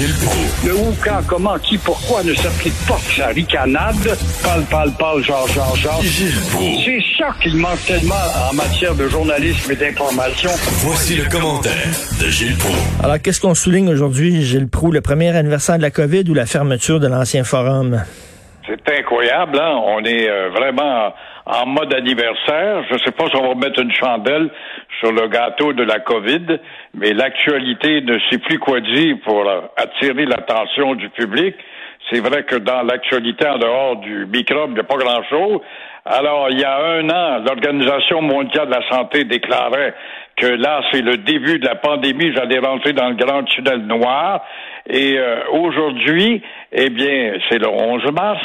Gilles Proulx. Le où, quand, comment, qui, pourquoi ne s'applique pas sa ricanade? Parle, parle, parle, genre, genre, genre. Gilles Proulx. C'est ça qu'il manque tellement en matière de journalisme et d'information. Voici le commentaire de Gilles Proulx. Alors, qu'est-ce qu'on souligne aujourd'hui, Gilles Proux, le premier anniversaire de la COVID ou la fermeture de l'ancien forum? C'est incroyable, hein? On est euh, vraiment en mode anniversaire. Je ne sais pas si on va mettre une chandelle sur le gâteau de la COVID, mais l'actualité ne sait plus quoi dire pour attirer l'attention du public. C'est vrai que dans l'actualité, en dehors du microbe, il n'y a pas grand-chose. Alors, il y a un an, l'Organisation mondiale de la santé déclarait que là, c'est le début de la pandémie, j'allais rentrer dans le grand tunnel noir. Et euh, aujourd'hui, eh bien, c'est le 11 mars,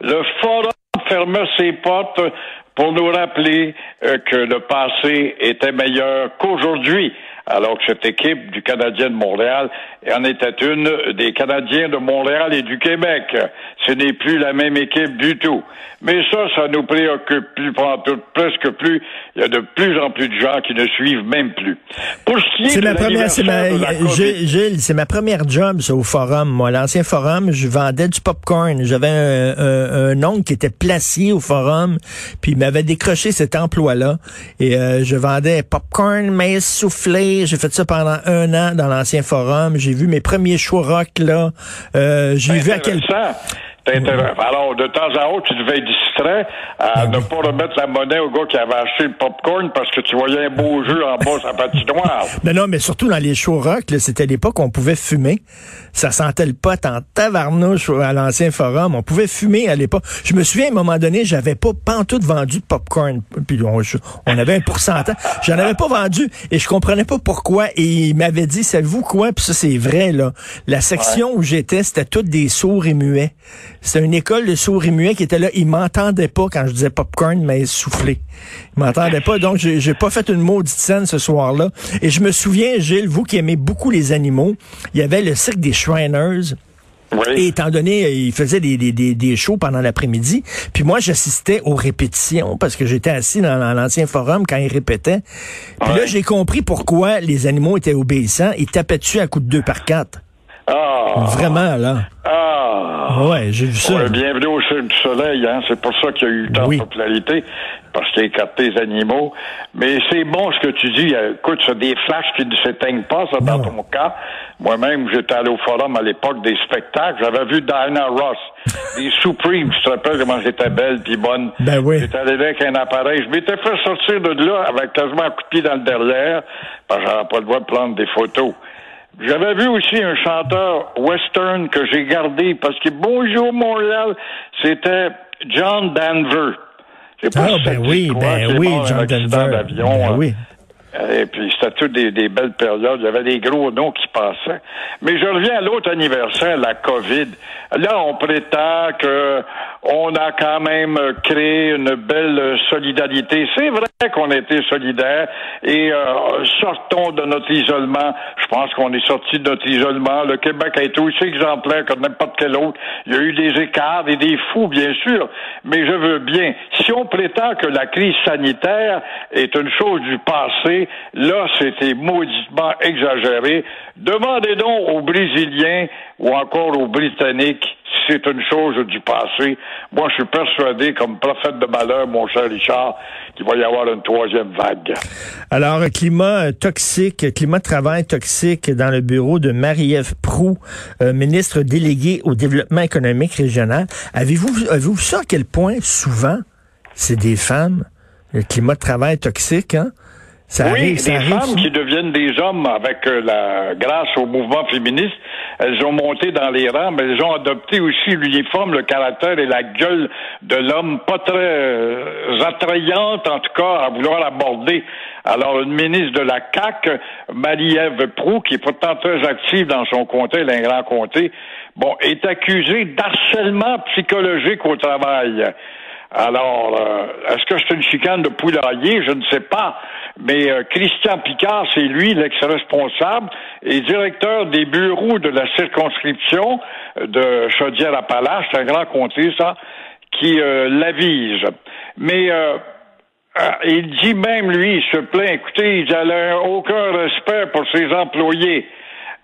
le forum ferme ses portes pour nous rappeler euh, que le passé était meilleur qu'aujourd'hui alors que cette équipe du Canadien de Montréal en était une des Canadiens de Montréal et du Québec. Ce n'est plus la même équipe du tout. Mais ça, ça nous préoccupe plus, presque plus. Il y a de plus en plus de gens qui ne suivent même plus. Pour ce qui est de ma première, c'est ma, Gilles, c'est ma première job, ça, au forum. Moi, l'ancien forum, je vendais du popcorn. J'avais un, un, oncle qui était placé au forum, puis il m'avait décroché cet emploi-là. Et euh, je vendais popcorn, maïs soufflé, j'ai fait ça pendant un an dans l'ancien forum. J'ai vu mes premiers show rock là. Euh, j'ai vu à quel point alors, de temps à autre, tu devais être distrait à ben ne pas remettre la monnaie au gars qui avait acheté le popcorn parce que tu voyais un beau jeu en bas sa patinoire. Non, non, mais surtout dans les show rock, c'était l'époque où on pouvait fumer. Ça sentait le pot en tavarnouche à l'ancien forum. On pouvait fumer à l'époque. Je me souviens, à un moment donné, j'avais pas pantoute vendu de popcorn. Puis on, on avait un pourcentage. J'en avais pas vendu et je comprenais pas pourquoi. Et il m'avait dit, savez-vous quoi? Puis ça, c'est vrai, là. La section où j'étais, c'était toutes des sourds et muets. C'était une école de sourds et muets qui était là. Ils m'entendaient pas quand je disais popcorn, mais soufflé. Ils m'entendaient pas. Donc, j'ai pas fait une maudite scène ce soir-là. Et je me souviens, Gilles, vous qui aimez beaucoup les animaux, il y avait le cirque des Shriners. Et étant donné, il faisait des, des, des, shows pendant l'après-midi, puis moi j'assistais aux répétitions parce que j'étais assis dans, l'ancien forum quand ils répétaient. Puis là j'ai compris pourquoi les animaux étaient obéissants. Ils tapaient dessus à coups de deux par quatre. Ah. Vraiment là. Ah. Ouais, j'ai vu ça. bienvenue au Cirque du Soleil, hein. C'est pour ça qu'il y a eu tant de popularité, parce qu'il a écarté les animaux. Mais c'est bon ce que tu dis. Écoute, c'est des flashs qui ne s'éteignent pas, ça, dans ton cas. Moi-même, j'étais allé au forum à l'époque des spectacles. J'avais vu Diana Ross, des Supremes. Tu te rappelles comment j'étais belle puis bonne? Ben oui. J'étais allé avec un appareil. Je m'étais fait sortir de là avec quasiment un coup de pied dans le derrière, parce que j'avais pas le droit de prendre des photos. J'avais vu aussi un chanteur western que j'ai gardé parce que Bonjour Montréal, c'était John Denver. Ah, ben oui, ben oui, John Denver. Ben oui. Et puis, c'était toutes des, des, belles périodes. Il y avait des gros noms qui passaient. Mais je reviens à l'autre anniversaire, la COVID. Là, on prétend que on a quand même créé une belle solidarité. C'est vrai qu'on a été solidaires et euh, sortons de notre isolement. Je pense qu'on est sorti de notre isolement. Le Québec a été aussi exemplaire que n'importe quel autre. Il y a eu des écarts et des fous, bien sûr, mais je veux bien. Si on prétend que la crise sanitaire est une chose du passé, là, c'était mauditement exagéré. Demandez donc aux Brésiliens ou encore aux Britanniques si c'est une chose du passé. Moi, je suis persuadé, comme prophète de malheur, mon cher Richard, qu'il va y avoir une troisième vague. Alors, climat toxique, climat de travail toxique dans le bureau de Marie-Ève Proux, euh, ministre déléguée au développement économique régional. Avez-vous avez-vous vu à quel point souvent c'est des femmes, le climat de travail toxique, hein? Ça oui, arrive, ça des arrive, femmes qui deviennent des hommes avec euh, la grâce au mouvement féministe, elles ont monté dans les rangs, mais elles ont adopté aussi l'uniforme, le caractère et la gueule de l'homme, pas très euh, attrayante en tout cas à vouloir aborder. Alors une ministre de la CAC, Marie-Ève Proux, qui est pourtant très active dans son comté, elle a un grand comté, bon, est accusée d'harcèlement psychologique au travail. Alors, euh, est-ce que c'est une chicane de poulailler? Je ne sais pas. Mais euh, Christian Picard, c'est lui l'ex-responsable et directeur des bureaux de la circonscription de Chaudière-Appalaches, c'est un grand comté, ça, qui euh, l'avise. Mais euh, euh, il dit même, lui, il se plaint, écoutez, il n'a aucun respect pour ses employés.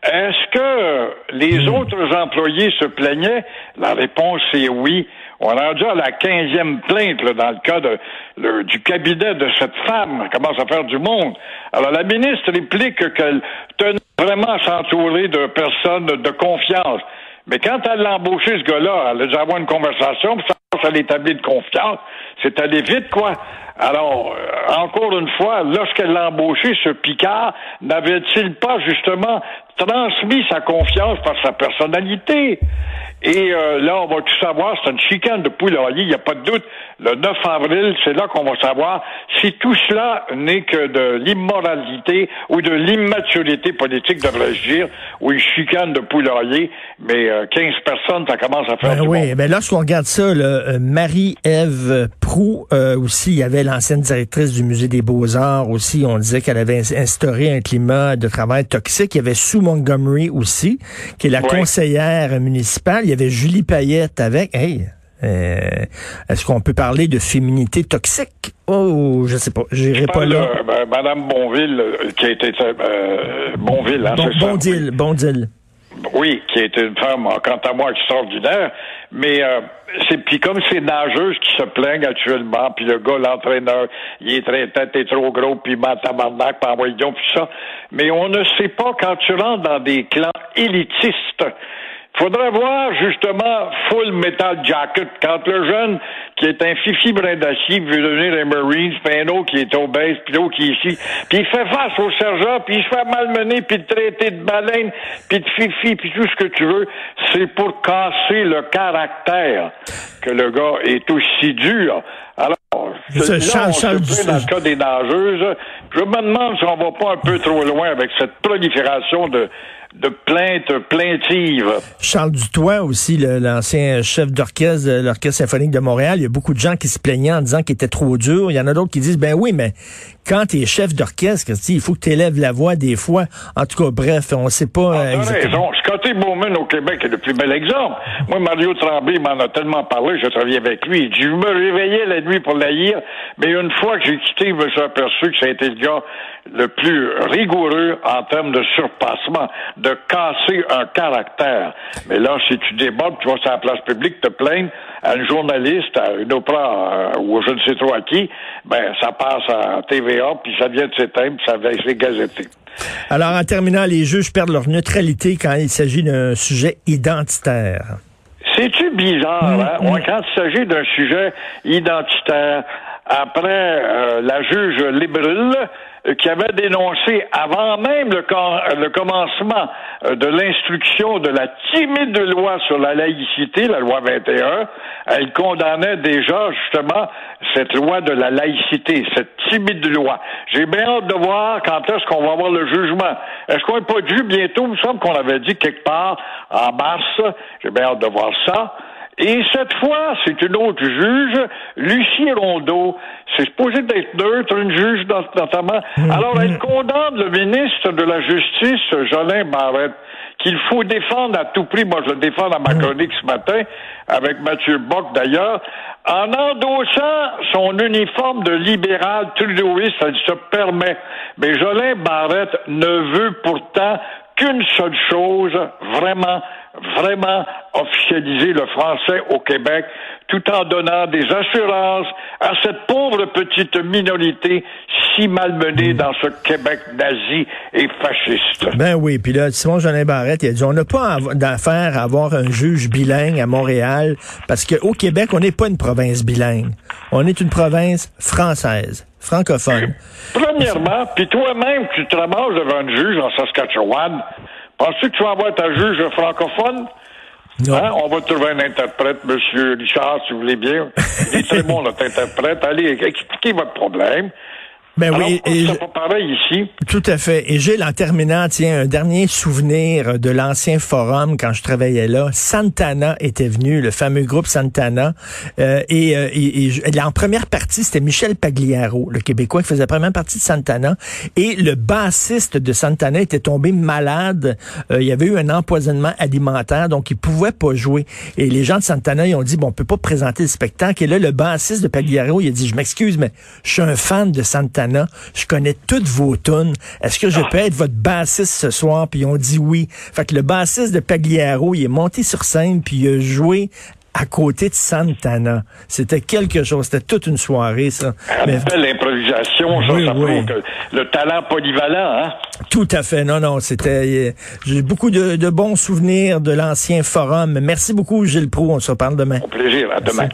Est-ce que les autres employés se plaignaient? La réponse est oui. On est rendu à la quinzième plainte dans le cas du cabinet de cette femme. Elle commence à faire du monde. Alors la ministre réplique qu'elle tenait vraiment à s'entourer de personnes de confiance. Mais quand elle l'a embauché, ce gars-là, elle a avoir une conversation, puis ça, ça l'établit de confiance. C'est allé vite, quoi. Alors, euh, encore une fois, lorsqu'elle l'a embauché, ce Picard, n'avait-il pas justement transmis sa confiance par sa personnalité? Et euh, là, on va tout savoir, c'est une chicane de poulailler, il n'y a pas de doute. Le 9 avril, c'est là qu'on va savoir si tout cela n'est que de l'immoralité ou de l'immaturité politique, devrais-je dire, ou une chicane de poulailler, mais euh, 15 personnes, ça commence à faire Ben du oui, monde. ben lorsqu'on regarde ça, euh, Marie-Ève Prou euh, aussi, il y avait l'ancienne directrice du Musée des Beaux-Arts aussi, on disait qu'elle avait ins- instauré un climat de travail toxique. Il y avait Sue Montgomery aussi, qui est la Ouais. conseillère municipale. Il y avait Julie Payette avec. Hey, euh, est-ce qu'on peut parler de féminité toxique? Oh, je sais pas, j'irai pas parle, là. ben, Madame Bonville, euh, qui a été euh, Bonville, hein, Bon, c'est ça? bon deal, bon deal. Oui, qui est une femme, quant à moi, extraordinaire. Mais euh, c'est puis comme ces nageuses qui se plaignent actuellement, puis le gars, l'entraîneur, il est très tête, t'es trop gros, puis il tabarnak, puis envoie donc, puis ça. Mais on ne sait pas quand tu rentres dans des clans élitistes. Faudrait voir justement Full Metal Jacket quand le jeune qui est un fifi brin d'acier veut devenir un Marine, puis un autre qui est obèse, puis l'autre qui est ici, puis il fait face au sergent, puis il se fait malmener, puis traiter de baleine, puis de fifi, puis tout ce que tu veux, c'est pour casser le caractère que le gars est aussi dur. Alors, là, Charles- on se Charles dans le cas des. Je me demande si on va pas un peu trop loin avec cette prolifération de, de plaintes plaintives. Charles Dutoit aussi, l'ancien chef d'orchestre de l'Orchestre symphonique de Montréal, il y a beaucoup de gens qui se plaignaient en disant qu'il était trop dur. Il y en a d'autres qui disent, ben oui, mais quand tu es chef d'orchestre, il faut que tu élèves la voix des fois. En tout cas, bref, on sait pas Ah, exactement. raison. Scotty Bowman au Québec est le plus bel exemple. Moi, Mario Tremblay m'en a tellement parlé, j'ai travaillé avec lui. Je me réveillais la nuit pour l'haïr, mais une fois que j'ai quitté, je me suis aperçu que ça a été le gars le plus rigoureux en termes de surpassement, de casser un caractère. Mais là, si tu débordes, tu vas sur la place publique te plaindre à une journaliste, à une opéra euh, ou je ne sais trop à qui, ben ça passe à TVA, puis ça vient de s'éteindre, puis ça vient être gazetté. Alors, en terminant, les juges perdent leur neutralité quand il s'agit d'un sujet identitaire. C'est-tu bizarre, hein? Ouais, quand il s'agit d'un sujet identitaire, après euh, la juge Libril, euh, qui avait dénoncé avant même le, com- le commencement euh, de l'instruction de la timide loi sur la laïcité, la loi 21, elle condamnait déjà justement cette loi de la laïcité, cette timide loi. J'ai bien hâte de voir quand est-ce qu'on va avoir le jugement. Est-ce qu'on n'est pas dû bientôt? Il me semble qu'on avait dit quelque part en mars. J'ai bien hâte de voir ça. Et cette fois, c'est une autre juge, Lucie Rondeau. C'est supposé d'être neutre, une juge not- notamment. Alors, elle condamne le ministre de la Justice, Jolin Barrette, qu'il faut défendre à tout prix. Moi, je le défends dans ma chronique ce matin, avec Mathieu Bock d'ailleurs, en endossant son uniforme de libéral trudeauiste, elle se permet. Mais Jolin Barrette ne veut pourtant qu'une seule chose, vraiment, vraiment officialiser le français au Québec tout en donnant des assurances à cette pauvre petite minorité si malmenée dans ce Québec nazi et fasciste. Ben oui, puis là, Simon Jeanin Barrette, il a dit, on n'a pas d'affaire à avoir un juge bilingue à Montréal, parce qu'au Québec, on n'est pas une province bilingue. On est une province française, francophone. Premièrement, puis toi-même, tu te ramasses devant un juge en Saskatchewan, penses-tu que tu vas avoir ta juge francophone? Hein? On va trouver un interprète, Monsieur Richard, si vous voulez bien. Il est très bon, notre interprète. Allez, expliquez votre problème. Ben oui, et pas pareil ici? Tout à fait. Et Gilles, en terminant, tiens, un dernier souvenir de l'ancien forum quand je travaillais là. Santana était venu, le fameux groupe Santana. Euh, et, euh, et, en première partie, c'était Michel Pagliaro, le Québécois, qui faisait la première partie de Santana. Et le bassiste de Santana était tombé malade. Euh, il y avait eu un empoisonnement alimentaire, donc il pouvait pas jouer. Et les gens de Santana, ils ont dit, bon, on peut pas présenter le spectacle. Et là, le bassiste de Pagliaro, il a dit, je m'excuse, mais je suis un fan de Santana. Je connais toutes vos tunes. Est-ce que je peux être votre bassiste ce soir? Puis ont dit oui. Fait que le bassiste de Pagliaro, il est monté sur scène, puis il a joué à côté de Santana. C'était quelque chose. C'était toute une soirée, ça. Mais... l'improvisation, ça, ça oui. le talent polyvalent, hein? Tout à fait. Non, non, c'était... J'ai beaucoup de, bons souvenirs de l'ancien forum. Merci beaucoup, Gilles Proux. On se reparle demain. Au plaisir. À demain.